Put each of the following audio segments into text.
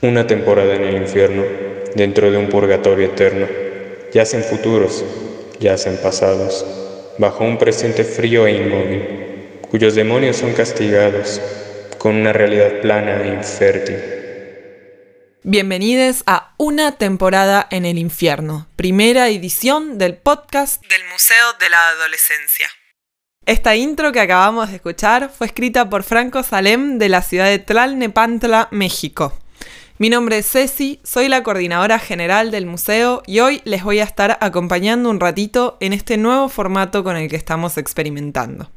Una temporada en el infierno, dentro de un purgatorio eterno. Yacen futuros, yacen pasados, bajo un presente frío e inmóvil, cuyos demonios son castigados con una realidad plana e infértil. Bienvenidos a Una temporada en el infierno, primera edición del podcast del Museo de la Adolescencia. Esta intro que acabamos de escuchar fue escrita por Franco Salem de la ciudad de Tlalnepantla, México. Mi nombre es Ceci, soy la coordinadora general del museo y hoy les voy a estar acompañando un ratito en este nuevo formato con el que estamos experimentando.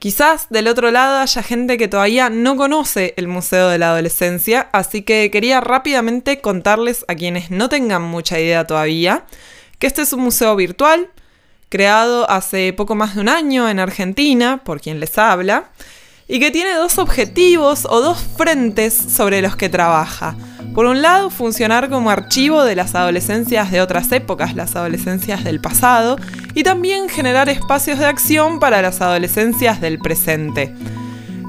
Quizás del otro lado haya gente que todavía no conoce el Museo de la Adolescencia, así que quería rápidamente contarles a quienes no tengan mucha idea todavía que este es un museo virtual creado hace poco más de un año en Argentina, por quien les habla, y que tiene dos objetivos o dos frentes sobre los que trabaja. Por un lado, funcionar como archivo de las adolescencias de otras épocas, las adolescencias del pasado, y también generar espacios de acción para las adolescencias del presente.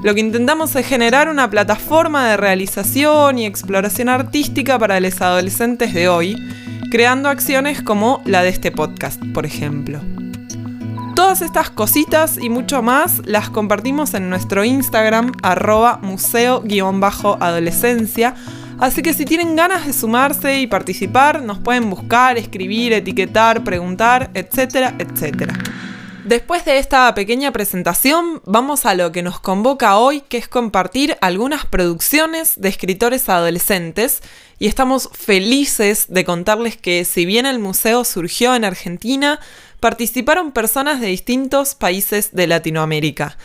Lo que intentamos es generar una plataforma de realización y exploración artística para los adolescentes de hoy, creando acciones como la de este podcast, por ejemplo. Todas estas cositas y mucho más las compartimos en nuestro Instagram, arroba museo-adolescencia. Así que si tienen ganas de sumarse y participar, nos pueden buscar, escribir, etiquetar, preguntar, etcétera, etcétera. Después de esta pequeña presentación, vamos a lo que nos convoca hoy, que es compartir algunas producciones de escritores adolescentes y estamos felices de contarles que si bien el museo surgió en Argentina, participaron personas de distintos países de Latinoamérica.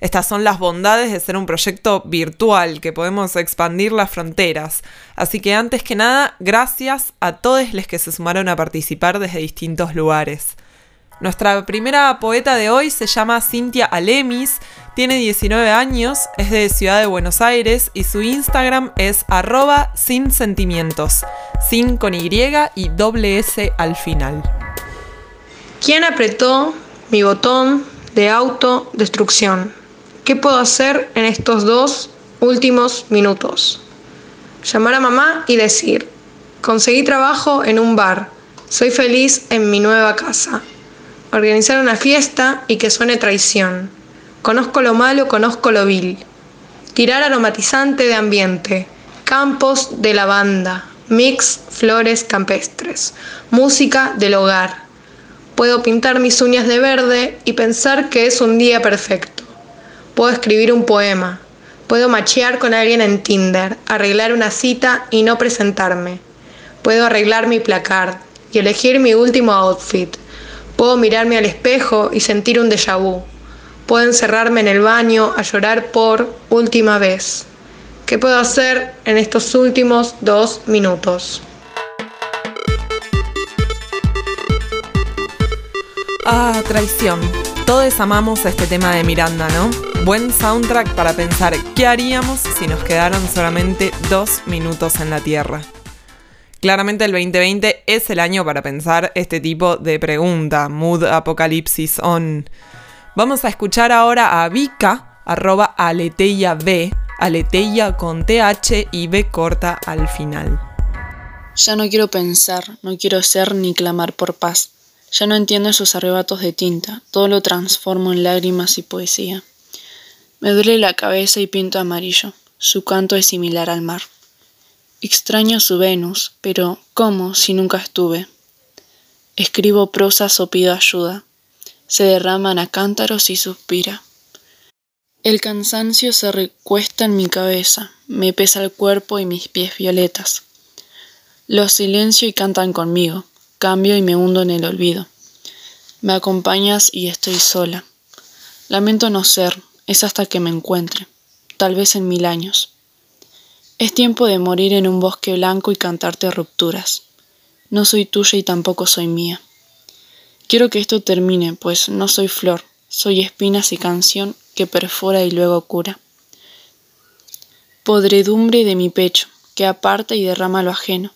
Estas son las bondades de ser un proyecto virtual, que podemos expandir las fronteras. Así que antes que nada, gracias a todos los que se sumaron a participar desde distintos lugares. Nuestra primera poeta de hoy se llama Cintia Alemis, tiene 19 años, es de Ciudad de Buenos Aires y su Instagram es arroba sin sentimientos, sin con Y y doble S al final. ¿Quién apretó mi botón de autodestrucción? ¿Qué puedo hacer en estos dos últimos minutos? Llamar a mamá y decir, conseguí trabajo en un bar, soy feliz en mi nueva casa. Organizar una fiesta y que suene traición. Conozco lo malo, conozco lo vil. Tirar aromatizante de ambiente. Campos de lavanda. Mix flores campestres. Música del hogar. Puedo pintar mis uñas de verde y pensar que es un día perfecto. Puedo escribir un poema. Puedo machear con alguien en Tinder, arreglar una cita y no presentarme. Puedo arreglar mi placard y elegir mi último outfit Puedo mirarme al espejo y sentir un déjà vu. Puedo encerrarme en el baño a llorar por última vez. ¿Qué puedo hacer en estos últimos dos minutos? Ah, traición. Todos amamos este tema de Miranda, ¿no? Buen soundtrack para pensar qué haríamos si nos quedaran solamente dos minutos en la Tierra. Claramente el 2020 es el año para pensar este tipo de pregunta, mood apocalipsis on. Vamos a escuchar ahora a Vika, arroba aleteya B, aleteya con TH y B corta al final. Ya no quiero pensar, no quiero ser ni clamar por paz. Ya no entiendo esos arrebatos de tinta, todo lo transformo en lágrimas y poesía. Me duele la cabeza y pinto amarillo, su canto es similar al mar. Extraño su Venus, pero ¿cómo si nunca estuve? Escribo prosas o pido ayuda. Se derraman a cántaros y suspira. El cansancio se recuesta en mi cabeza, me pesa el cuerpo y mis pies violetas. Los silencio y cantan conmigo, cambio y me hundo en el olvido. Me acompañas y estoy sola. Lamento no ser, es hasta que me encuentre, tal vez en mil años. Es tiempo de morir en un bosque blanco y cantarte rupturas. No soy tuya y tampoco soy mía. Quiero que esto termine, pues no soy flor, soy espinas y canción que perfora y luego cura. Podredumbre de mi pecho, que aparta y derrama lo ajeno.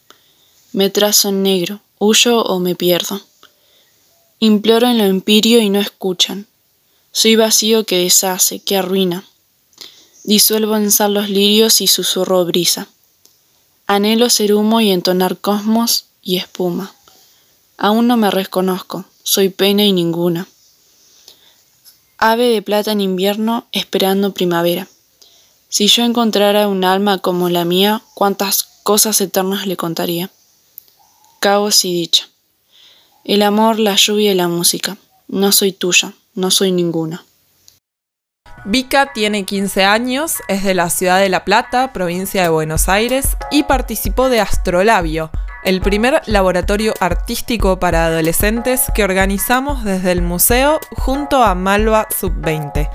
Me trazo en negro, huyo o me pierdo. Imploro en lo empirio y no escuchan. Soy vacío que deshace, que arruina, Disuelvo en sal los lirios y susurro brisa. Anhelo ser humo y entonar cosmos y espuma. Aún no me reconozco, soy pena y ninguna. Ave de plata en invierno esperando primavera. Si yo encontrara un alma como la mía, cuántas cosas eternas le contaría. Caos y dicha. El amor, la lluvia y la música. No soy tuya, no soy ninguna. Vika tiene 15 años, es de la ciudad de La Plata, provincia de Buenos Aires, y participó de Astrolabio, el primer laboratorio artístico para adolescentes que organizamos desde el museo junto a Malva Sub-20.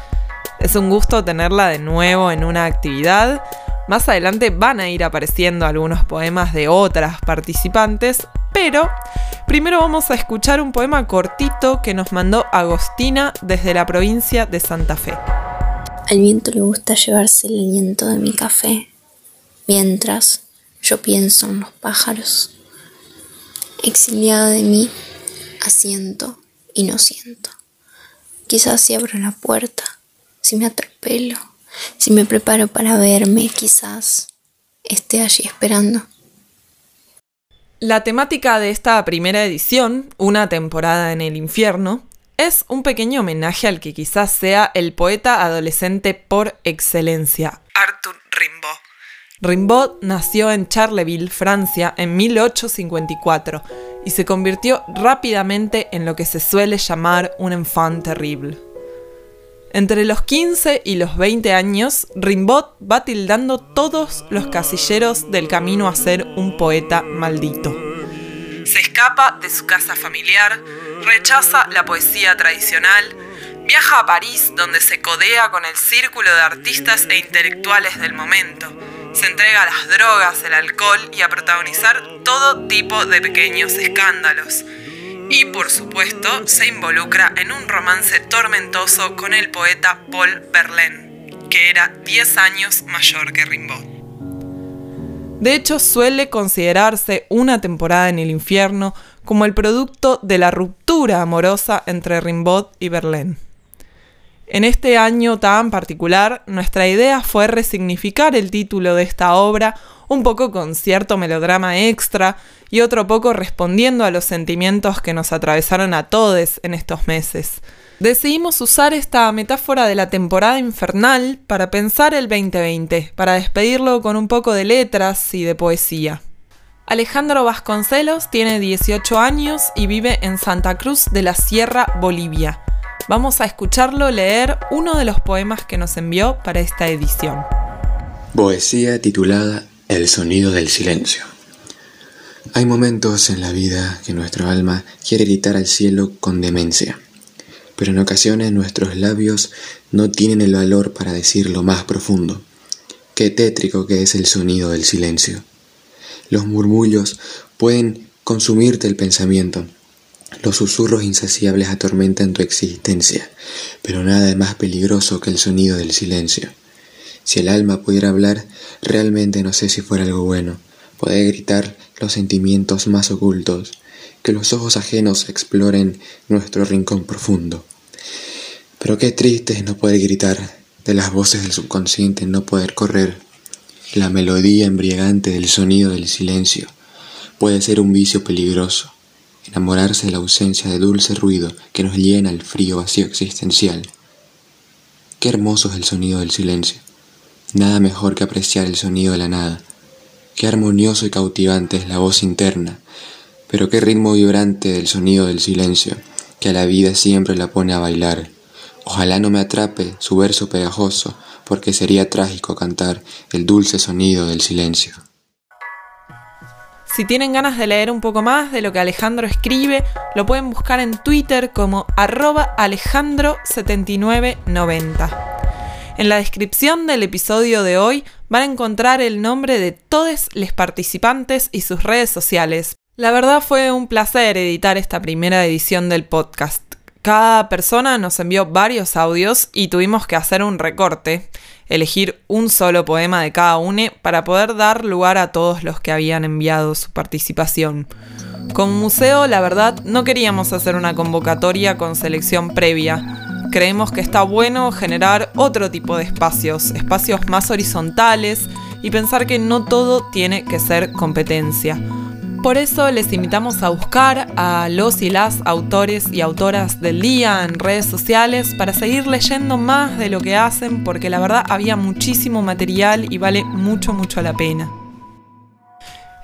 Es un gusto tenerla de nuevo en una actividad. Más adelante van a ir apareciendo algunos poemas de otras participantes, pero primero vamos a escuchar un poema cortito que nos mandó Agostina desde la provincia de Santa Fe. Al viento le gusta llevarse el aliento de mi café, mientras yo pienso en los pájaros. Exiliado de mí, asiento y no siento. Quizás si abro la puerta, si me atropelo, si me preparo para verme, quizás esté allí esperando. La temática de esta primera edición, Una temporada en el infierno, es un pequeño homenaje al que quizás sea el poeta adolescente por excelencia, Arthur Rimbaud. Rimbaud nació en Charleville, Francia, en 1854 y se convirtió rápidamente en lo que se suele llamar un enfant terrible. Entre los 15 y los 20 años, Rimbaud va tildando todos los casilleros del camino a ser un poeta maldito. Se escapa de su casa familiar, rechaza la poesía tradicional, viaja a París donde se codea con el círculo de artistas e intelectuales del momento, se entrega a las drogas, el alcohol y a protagonizar todo tipo de pequeños escándalos. Y por supuesto se involucra en un romance tormentoso con el poeta Paul Verlaine, que era 10 años mayor que Rimbaud. De hecho, suele considerarse una temporada en el infierno como el producto de la ruptura amorosa entre Rimbaud y Verlaine. En este año tan particular, nuestra idea fue resignificar el título de esta obra un poco con cierto melodrama extra y otro poco respondiendo a los sentimientos que nos atravesaron a todos en estos meses. Decidimos usar esta metáfora de la temporada infernal para pensar el 2020, para despedirlo con un poco de letras y de poesía. Alejandro Vasconcelos tiene 18 años y vive en Santa Cruz de la Sierra, Bolivia. Vamos a escucharlo leer uno de los poemas que nos envió para esta edición. Poesía titulada El sonido del silencio. Hay momentos en la vida que nuestro alma quiere gritar al cielo con demencia, pero en ocasiones nuestros labios no tienen el valor para decir lo más profundo. Qué tétrico que es el sonido del silencio. Los murmullos pueden consumirte el pensamiento, los susurros insaciables atormentan tu existencia, pero nada es más peligroso que el sonido del silencio. Si el alma pudiera hablar, realmente no sé si fuera algo bueno. Poder gritar los sentimientos más ocultos, que los ojos ajenos exploren nuestro rincón profundo. Pero qué triste es no poder gritar, de las voces del subconsciente no poder correr. La melodía embriagante del sonido del silencio puede ser un vicio peligroso enamorarse de la ausencia de dulce ruido que nos llena el frío vacío existencial. Qué hermoso es el sonido del silencio. Nada mejor que apreciar el sonido de la nada. Qué armonioso y cautivante es la voz interna, pero qué ritmo vibrante del sonido del silencio, que a la vida siempre la pone a bailar. Ojalá no me atrape su verso pegajoso, porque sería trágico cantar el dulce sonido del silencio. Si tienen ganas de leer un poco más de lo que Alejandro escribe, lo pueden buscar en Twitter como arroba alejandro7990. En la descripción del episodio de hoy van a encontrar el nombre de todos los participantes y sus redes sociales. La verdad fue un placer editar esta primera edición del podcast. Cada persona nos envió varios audios y tuvimos que hacer un recorte elegir un solo poema de cada uno para poder dar lugar a todos los que habían enviado su participación. Como museo, la verdad, no queríamos hacer una convocatoria con selección previa. Creemos que está bueno generar otro tipo de espacios, espacios más horizontales, y pensar que no todo tiene que ser competencia. Por eso les invitamos a buscar a los y las autores y autoras del día en redes sociales para seguir leyendo más de lo que hacen porque la verdad había muchísimo material y vale mucho mucho la pena.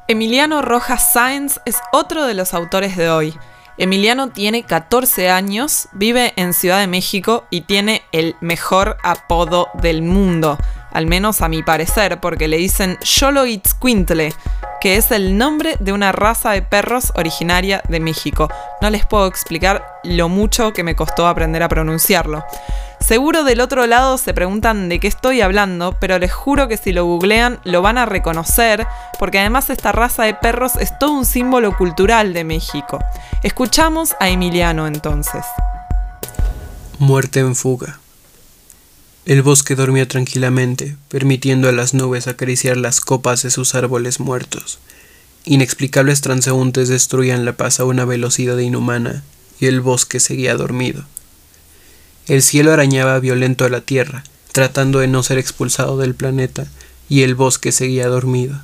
Emiliano Rojas Sáenz es otro de los autores de hoy. Emiliano tiene 14 años, vive en Ciudad de México y tiene el mejor apodo del mundo, al menos a mi parecer, porque le dicen Xoloitzcuintle, que es el nombre de una raza de perros originaria de México. No les puedo explicar lo mucho que me costó aprender a pronunciarlo. Seguro del otro lado se preguntan de qué estoy hablando, pero les juro que si lo googlean lo van a reconocer, porque además esta raza de perros es todo un símbolo cultural de México. Escuchamos a Emiliano entonces. Muerte en fuga. El bosque dormía tranquilamente, permitiendo a las nubes acariciar las copas de sus árboles muertos. Inexplicables transeúntes destruían la paz a una velocidad inhumana, y el bosque seguía dormido. El cielo arañaba violento a la tierra, tratando de no ser expulsado del planeta, y el bosque seguía dormido.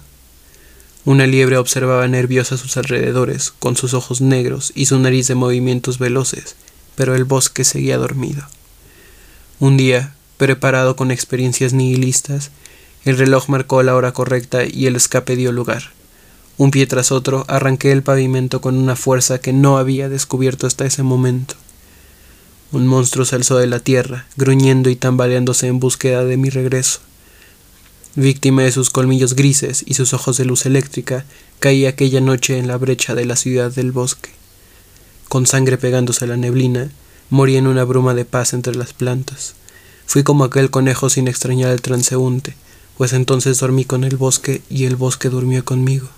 Una liebre observaba nerviosa sus alrededores, con sus ojos negros y su nariz de movimientos veloces, pero el bosque seguía dormido. Un día, preparado con experiencias nihilistas, el reloj marcó la hora correcta y el escape dio lugar. Un pie tras otro arranqué el pavimento con una fuerza que no había descubierto hasta ese momento. Un monstruo se alzó de la tierra, gruñendo y tambaleándose en búsqueda de mi regreso. Víctima de sus colmillos grises y sus ojos de luz eléctrica, caí aquella noche en la brecha de la ciudad del bosque. Con sangre pegándose a la neblina, morí en una bruma de paz entre las plantas. Fui como aquel conejo sin extrañar al transeúnte, pues entonces dormí con el bosque y el bosque durmió conmigo.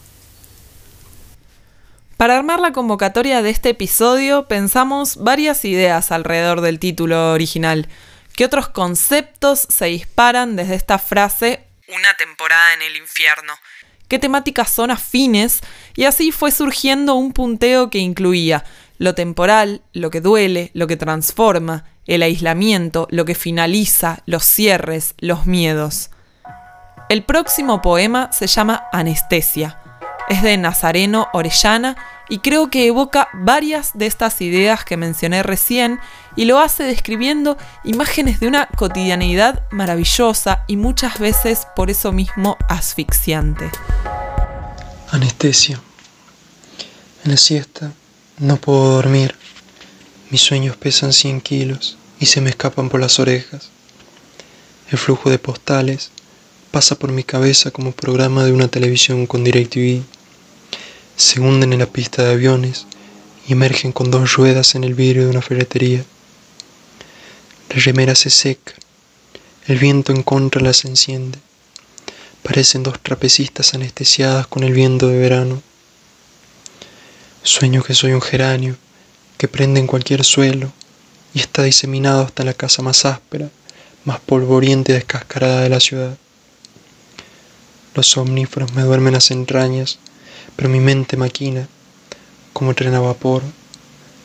Para armar la convocatoria de este episodio pensamos varias ideas alrededor del título original. ¿Qué otros conceptos se disparan desde esta frase una temporada en el infierno? ¿Qué temáticas son afines? Y así fue surgiendo un punteo que incluía lo temporal, lo que duele, lo que transforma, el aislamiento, lo que finaliza, los cierres, los miedos. El próximo poema se llama Anestesia es de Nazareno Orellana y creo que evoca varias de estas ideas que mencioné recién y lo hace describiendo imágenes de una cotidianeidad maravillosa y muchas veces por eso mismo asfixiante. Anestesia. En la siesta no puedo dormir. Mis sueños pesan 100 kilos y se me escapan por las orejas. El flujo de postales pasa por mi cabeza como programa de una televisión con DirecTV se hunden en la pista de aviones y emergen con dos ruedas en el vidrio de una ferretería. La remera se seca, el viento en contra las enciende. Parecen dos trapecistas anestesiadas con el viento de verano. Sueño que soy un geranio que prende en cualquier suelo y está diseminado hasta la casa más áspera, más polvoriente y descascarada de la ciudad. Los omníferos me duermen las entrañas pero mi mente maquina, como tren a vapor,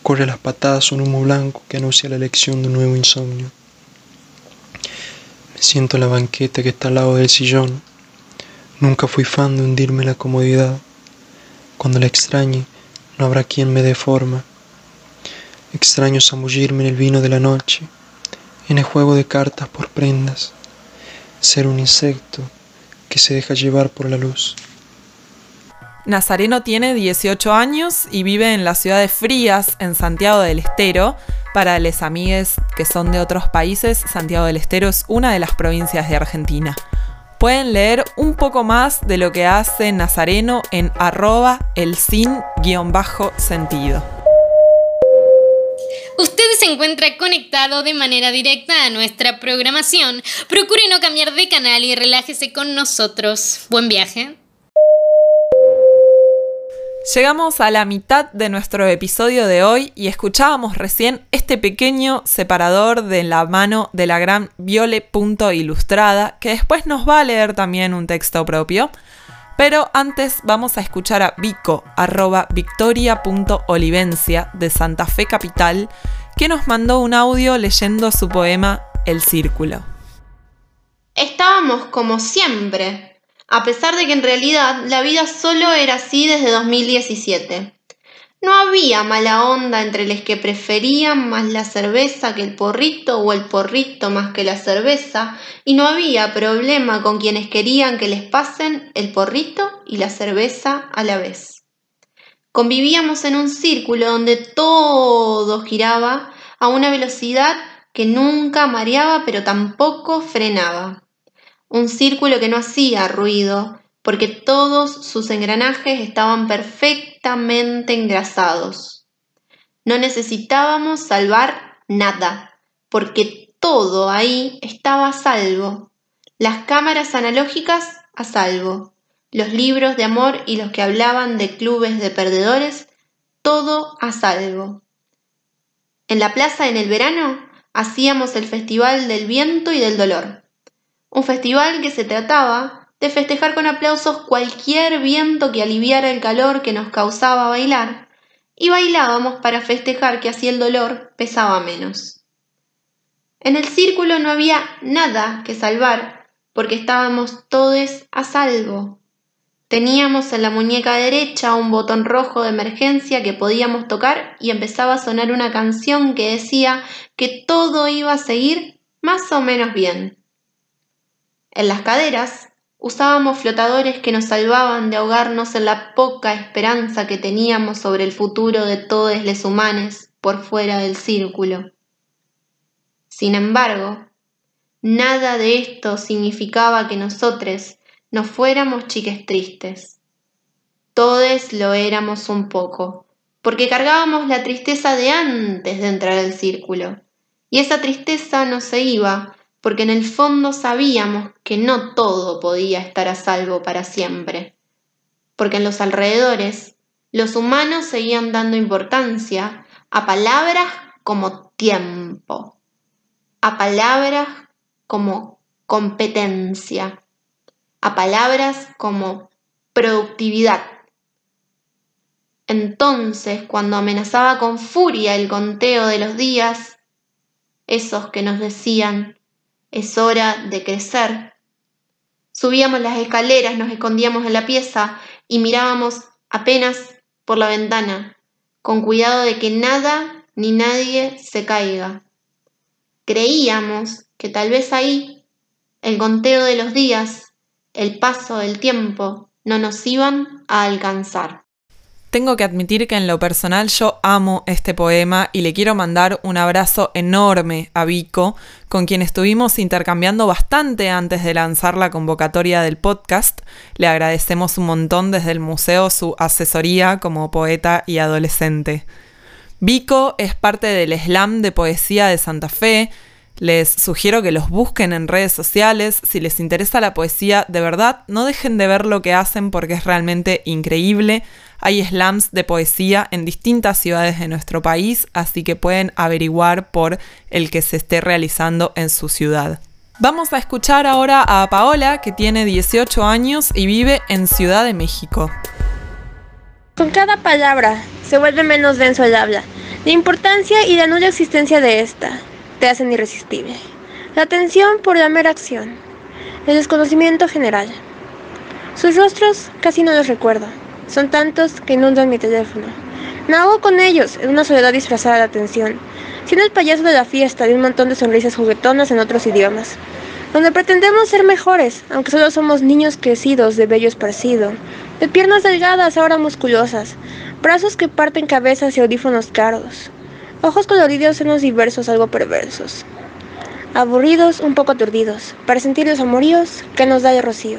corre a las patadas un humo blanco que anuncia la elección de un nuevo insomnio. Me siento en la banqueta que está al lado del sillón. Nunca fui fan de hundirme en la comodidad. Cuando la extrañe, no habrá quien me dé forma. Extraño zambullirme en el vino de la noche, en el juego de cartas por prendas, ser un insecto que se deja llevar por la luz. Nazareno tiene 18 años y vive en la ciudad de Frías, en Santiago del Estero. Para les amigues que son de otros países, Santiago del Estero es una de las provincias de Argentina. Pueden leer un poco más de lo que hace Nazareno en arroba el sin-sentido. Usted se encuentra conectado de manera directa a nuestra programación. Procure no cambiar de canal y relájese con nosotros. Buen viaje. Llegamos a la mitad de nuestro episodio de hoy y escuchábamos recién este pequeño separador de la mano de la gran Viole Ilustrada, que después nos va a leer también un texto propio. Pero antes vamos a escuchar a Vico, arroba victoria.olivencia de Santa Fe Capital, que nos mandó un audio leyendo su poema El Círculo. Estábamos como siempre, a pesar de que en realidad la vida solo era así desde 2017. No había mala onda entre los que preferían más la cerveza que el porrito o el porrito más que la cerveza, y no había problema con quienes querían que les pasen el porrito y la cerveza a la vez. Convivíamos en un círculo donde todo giraba a una velocidad que nunca mareaba pero tampoco frenaba. Un círculo que no hacía ruido, porque todos sus engranajes estaban perfectamente engrasados. No necesitábamos salvar nada, porque todo ahí estaba a salvo. Las cámaras analógicas a salvo, los libros de amor y los que hablaban de clubes de perdedores, todo a salvo. En la plaza en el verano hacíamos el Festival del Viento y del Dolor, un festival que se trataba de festejar con aplausos cualquier viento que aliviara el calor que nos causaba bailar, y bailábamos para festejar que así el dolor pesaba menos. En el círculo no había nada que salvar, porque estábamos todos a salvo. Teníamos en la muñeca derecha un botón rojo de emergencia que podíamos tocar y empezaba a sonar una canción que decía que todo iba a seguir más o menos bien. En las caderas Usábamos flotadores que nos salvaban de ahogarnos en la poca esperanza que teníamos sobre el futuro de todos los humanos por fuera del círculo. Sin embargo, nada de esto significaba que nosotros no fuéramos chiques tristes. Todos lo éramos un poco, porque cargábamos la tristeza de antes de entrar al círculo, y esa tristeza no se iba porque en el fondo sabíamos que no todo podía estar a salvo para siempre, porque en los alrededores los humanos seguían dando importancia a palabras como tiempo, a palabras como competencia, a palabras como productividad. Entonces, cuando amenazaba con furia el conteo de los días, esos que nos decían es hora de crecer. Subíamos las escaleras, nos escondíamos en la pieza y mirábamos apenas por la ventana, con cuidado de que nada ni nadie se caiga. Creíamos que tal vez ahí el conteo de los días, el paso del tiempo, no nos iban a alcanzar. Tengo que admitir que en lo personal yo amo este poema y le quiero mandar un abrazo enorme a Vico, con quien estuvimos intercambiando bastante antes de lanzar la convocatoria del podcast. Le agradecemos un montón desde el museo su asesoría como poeta y adolescente. Vico es parte del slam de poesía de Santa Fe, les sugiero que los busquen en redes sociales. Si les interesa la poesía, de verdad, no dejen de ver lo que hacen porque es realmente increíble. Hay slams de poesía en distintas ciudades de nuestro país, así que pueden averiguar por el que se esté realizando en su ciudad. Vamos a escuchar ahora a Paola, que tiene 18 años y vive en Ciudad de México. Con cada palabra se vuelve menos denso el habla, la importancia y la nula existencia de esta te hacen irresistible. La atención por la mera acción, el desconocimiento general. Sus rostros casi no los recuerdo, son tantos que inundan mi teléfono. Me hago con ellos en una soledad disfrazada de atención, siendo el payaso de la fiesta de un montón de sonrisas juguetonas en otros idiomas, donde pretendemos ser mejores, aunque solo somos niños crecidos de bello esparcido, de piernas delgadas ahora musculosas, brazos que parten cabezas y audífonos caros, ojos coloridos en los diversos algo perversos, aburridos, un poco aturdidos, para sentir los amoríos que nos da el rocío.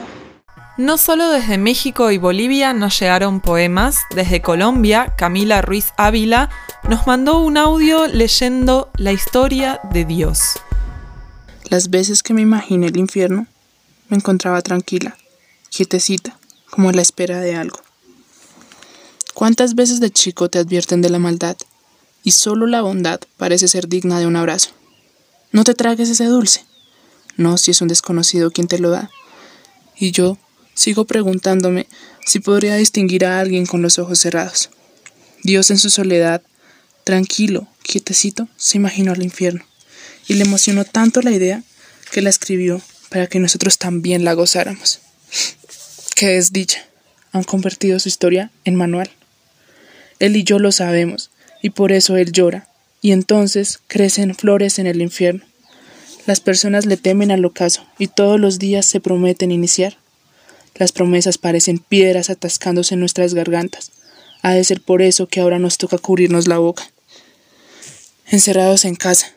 No solo desde México y Bolivia nos llegaron poemas, desde Colombia, Camila Ruiz Ávila nos mandó un audio leyendo la historia de Dios. Las veces que me imaginé el infierno, me encontraba tranquila, quietecita, como a la espera de algo. ¿Cuántas veces de chico te advierten de la maldad y solo la bondad parece ser digna de un abrazo? No te tragues ese dulce. No si es un desconocido quien te lo da. Y yo, Sigo preguntándome si podría distinguir a alguien con los ojos cerrados. Dios en su soledad, tranquilo, quietecito, se imaginó al infierno, y le emocionó tanto la idea que la escribió para que nosotros también la gozáramos. Qué desdicha. Han convertido su historia en manual. Él y yo lo sabemos, y por eso él llora, y entonces crecen flores en el infierno. Las personas le temen al ocaso, y todos los días se prometen iniciar. Las promesas parecen piedras atascándose en nuestras gargantas. Ha de ser por eso que ahora nos toca cubrirnos la boca. Encerrados en casa.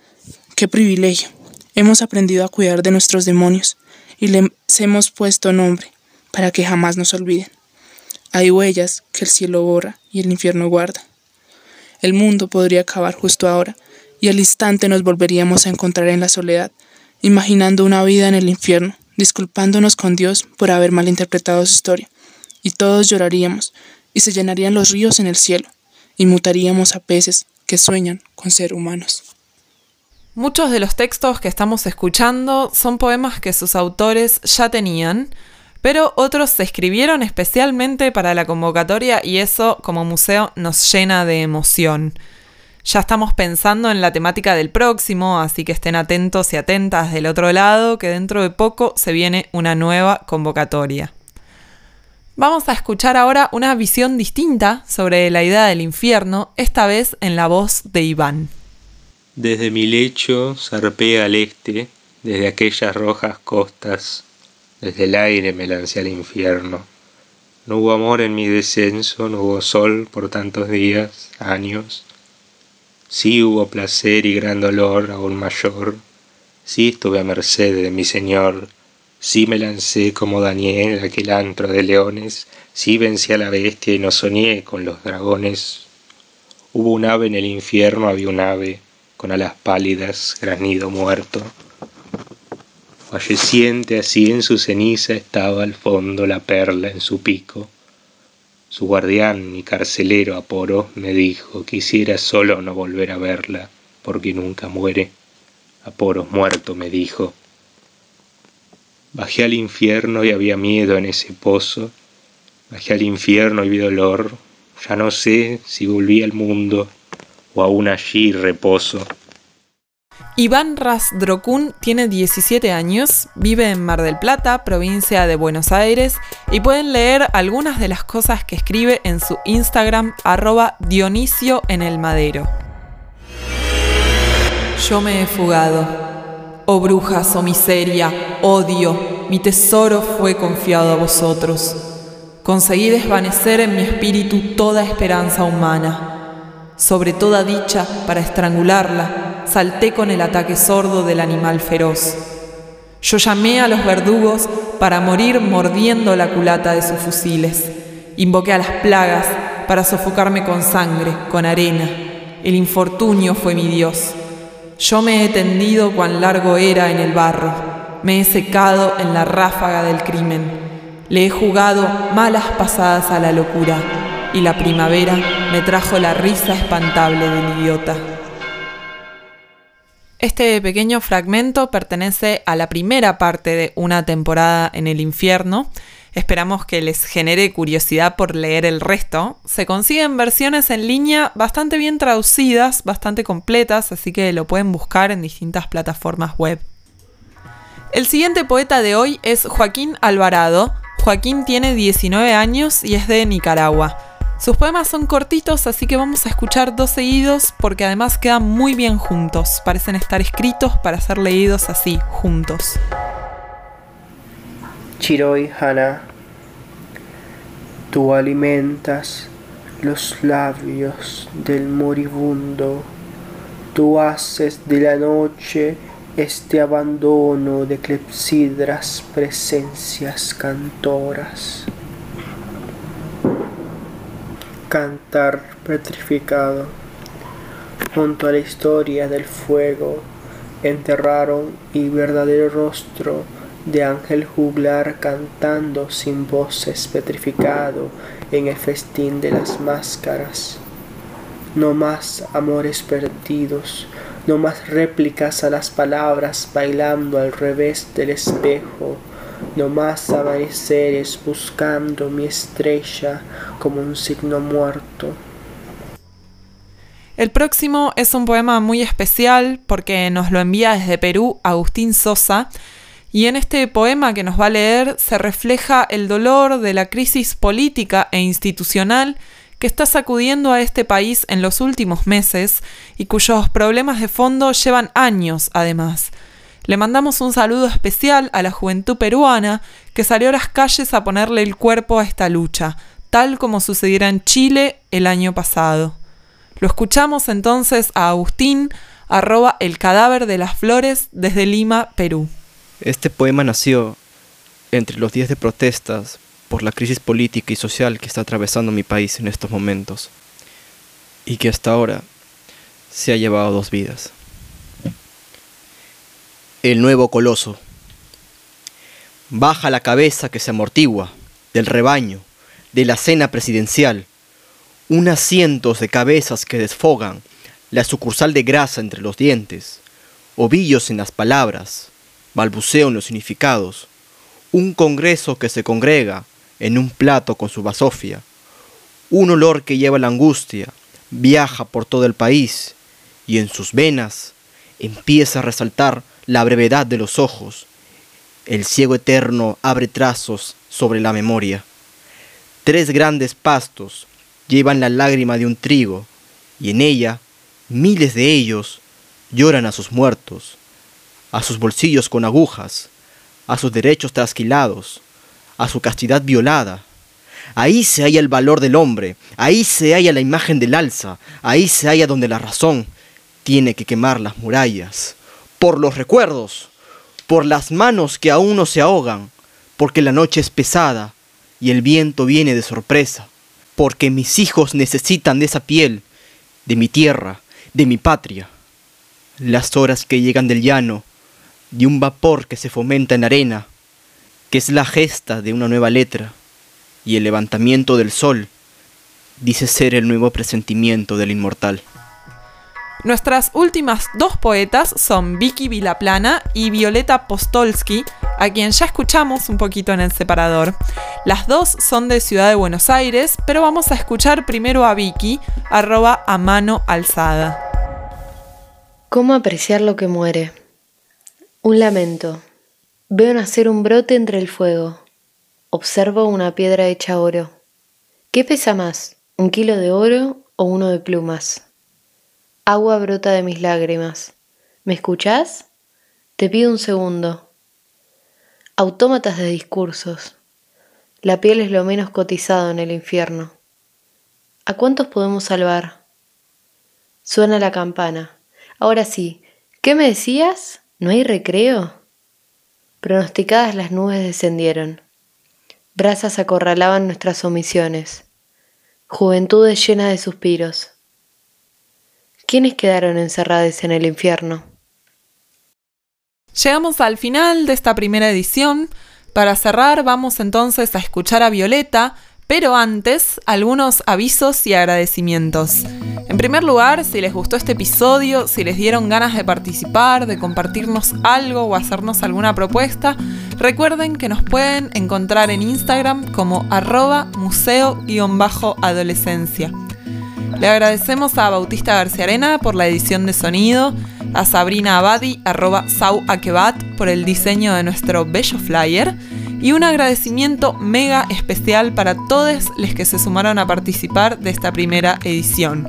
Qué privilegio. Hemos aprendido a cuidar de nuestros demonios y les hemos puesto nombre para que jamás nos olviden. Hay huellas que el cielo borra y el infierno guarda. El mundo podría acabar justo ahora y al instante nos volveríamos a encontrar en la soledad, imaginando una vida en el infierno, disculpándonos con Dios por haber malinterpretado su historia, y todos lloraríamos, y se llenarían los ríos en el cielo, y mutaríamos a peces que sueñan con ser humanos. Muchos de los textos que estamos escuchando son poemas que sus autores ya tenían, pero otros se escribieron especialmente para la convocatoria y eso como museo nos llena de emoción. Ya estamos pensando en la temática del próximo, así que estén atentos y atentas del otro lado, que dentro de poco se viene una nueva convocatoria. Vamos a escuchar ahora una visión distinta sobre la idea del infierno, esta vez en la voz de Iván. Desde mi lecho zarpé al este, desde aquellas rojas costas, desde el aire me lancé al infierno. No hubo amor en mi descenso, no hubo sol por tantos días, años. Sí hubo placer y gran dolor aún mayor. Sí estuve a merced de mi Señor. Sí me lancé como Daniel a aquel antro de leones. Sí vencí a la bestia y no soñé con los dragones. Hubo un ave en el infierno, había un ave con alas pálidas, granido muerto. Falleciente así en su ceniza estaba al fondo la perla en su pico. Su guardián y carcelero Aporo me dijo quisiera solo no volver a verla, porque nunca muere. Aporo muerto me dijo. Bajé al infierno y había miedo en ese pozo. Bajé al infierno y vi dolor. Ya no sé si volví al mundo o aún allí reposo. Iván Rasdrokun tiene 17 años, vive en Mar del Plata, provincia de Buenos Aires, y pueden leer algunas de las cosas que escribe en su Instagram arroba Dionisio en el Madero. Yo me he fugado. Oh brujas, oh miseria, odio, mi tesoro fue confiado a vosotros. Conseguí desvanecer en mi espíritu toda esperanza humana sobre toda dicha para estrangularla, salté con el ataque sordo del animal feroz. Yo llamé a los verdugos para morir mordiendo la culata de sus fusiles. Invoqué a las plagas para sofocarme con sangre, con arena. El infortunio fue mi Dios. Yo me he tendido cuán largo era en el barro. Me he secado en la ráfaga del crimen. Le he jugado malas pasadas a la locura y la primavera me trajo la risa espantable del idiota. Este pequeño fragmento pertenece a la primera parte de una temporada en el infierno. Esperamos que les genere curiosidad por leer el resto. Se consiguen versiones en línea bastante bien traducidas, bastante completas, así que lo pueden buscar en distintas plataformas web. El siguiente poeta de hoy es Joaquín Alvarado. Joaquín tiene 19 años y es de Nicaragua. Sus poemas son cortitos, así que vamos a escuchar dos seguidos porque además quedan muy bien juntos. Parecen estar escritos para ser leídos así, juntos. Chiroi Hana, tú alimentas los labios del moribundo, tú haces de la noche este abandono de clepsidras presencias cantoras cantar petrificado. Junto a la historia del fuego enterraron y verdadero rostro de ángel juglar cantando sin voces petrificado en el festín de las máscaras. No más amores perdidos, no más réplicas a las palabras bailando al revés del espejo, no más amaneceres buscando mi estrella como un signo muerto. El próximo es un poema muy especial porque nos lo envía desde Perú Agustín Sosa Y en este poema que nos va a leer se refleja el dolor de la crisis política e institucional que está sacudiendo a este país en los últimos meses y cuyos problemas de fondo llevan años además. Le mandamos un saludo especial a la juventud peruana que salió a las calles a ponerle el cuerpo a esta lucha, tal como sucediera en Chile el año pasado. Lo escuchamos entonces a Agustín, arroba el cadáver de las flores desde Lima, Perú. Este poema nació entre los días de protestas por la crisis política y social que está atravesando mi país en estos momentos y que hasta ahora se ha llevado dos vidas. El nuevo coloso. Baja la cabeza que se amortigua del rebaño, de la cena presidencial, unas cientos de cabezas que desfogan la sucursal de grasa entre los dientes, ovillos en las palabras, balbuceo en los significados, un congreso que se congrega en un plato con su basofia, un olor que lleva la angustia, viaja por todo el país y en sus venas empieza a resaltar la brevedad de los ojos. El ciego eterno abre trazos sobre la memoria. Tres grandes pastos llevan la lágrima de un trigo y en ella miles de ellos lloran a sus muertos a sus bolsillos con agujas, a sus derechos trasquilados, a su castidad violada. Ahí se halla el valor del hombre, ahí se halla la imagen del alza, ahí se halla donde la razón tiene que quemar las murallas. Por los recuerdos, por las manos que aún no se ahogan, porque la noche es pesada y el viento viene de sorpresa, porque mis hijos necesitan de esa piel, de mi tierra, de mi patria. Las horas que llegan del llano, de un vapor que se fomenta en arena, que es la gesta de una nueva letra, y el levantamiento del sol dice ser el nuevo presentimiento del inmortal. Nuestras últimas dos poetas son Vicky Vilaplana y Violeta Postolsky, a quien ya escuchamos un poquito en el separador. Las dos son de Ciudad de Buenos Aires, pero vamos a escuchar primero a Vicky, arroba a mano alzada. ¿Cómo apreciar lo que muere? Un lamento. Veo nacer un brote entre el fuego. Observo una piedra hecha oro. ¿Qué pesa más, un kilo de oro o uno de plumas? Agua brota de mis lágrimas. ¿Me escuchás? Te pido un segundo. Autómatas de discursos. La piel es lo menos cotizado en el infierno. ¿A cuántos podemos salvar? Suena la campana. Ahora sí, ¿qué me decías? ¿No hay recreo? Pronosticadas las nubes descendieron. Brasas acorralaban nuestras omisiones. Juventudes llenas de suspiros. ¿Quiénes quedaron encerrados en el infierno? Llegamos al final de esta primera edición. Para cerrar vamos entonces a escuchar a Violeta, pero antes algunos avisos y agradecimientos. En primer lugar, si les gustó este episodio, si les dieron ganas de participar, de compartirnos algo o hacernos alguna propuesta, recuerden que nos pueden encontrar en Instagram como arroba museo-adolescencia. Le agradecemos a Bautista García Arena por la edición de sonido, a Sabrina Abadi, arroba sauakebat, por el diseño de nuestro bello flyer, y un agradecimiento mega especial para todos los que se sumaron a participar de esta primera edición.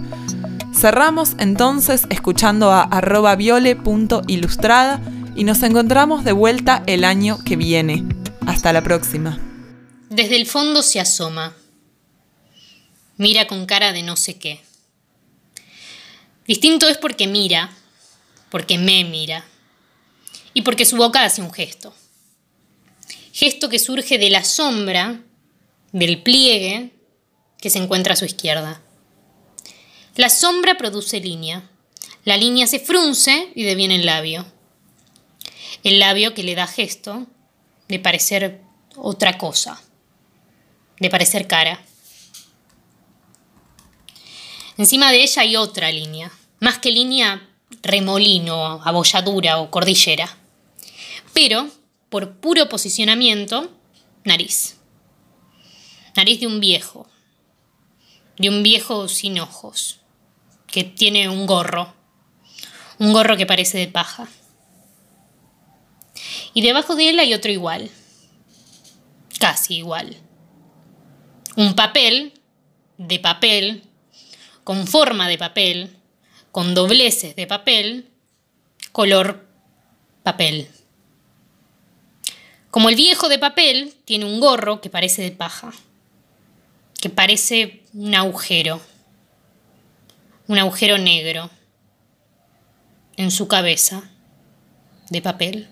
Cerramos entonces escuchando a arroba viole.ilustrada y nos encontramos de vuelta el año que viene. Hasta la próxima. Desde el fondo se asoma. Mira con cara de no sé qué. Distinto es porque mira, porque me mira y porque su boca hace un gesto. Gesto que surge de la sombra, del pliegue que se encuentra a su izquierda. La sombra produce línea. La línea se frunce y deviene el labio. El labio que le da gesto de parecer otra cosa, de parecer cara. Encima de ella hay otra línea, más que línea remolino, abolladura o cordillera. Pero, por puro posicionamiento, nariz. Nariz de un viejo, de un viejo sin ojos que tiene un gorro, un gorro que parece de paja. Y debajo de él hay otro igual. Casi igual. Un papel de papel, con forma de papel, con dobleces de papel, color papel. Como el viejo de papel, tiene un gorro que parece de paja, que parece un agujero, un agujero negro en su cabeza de papel.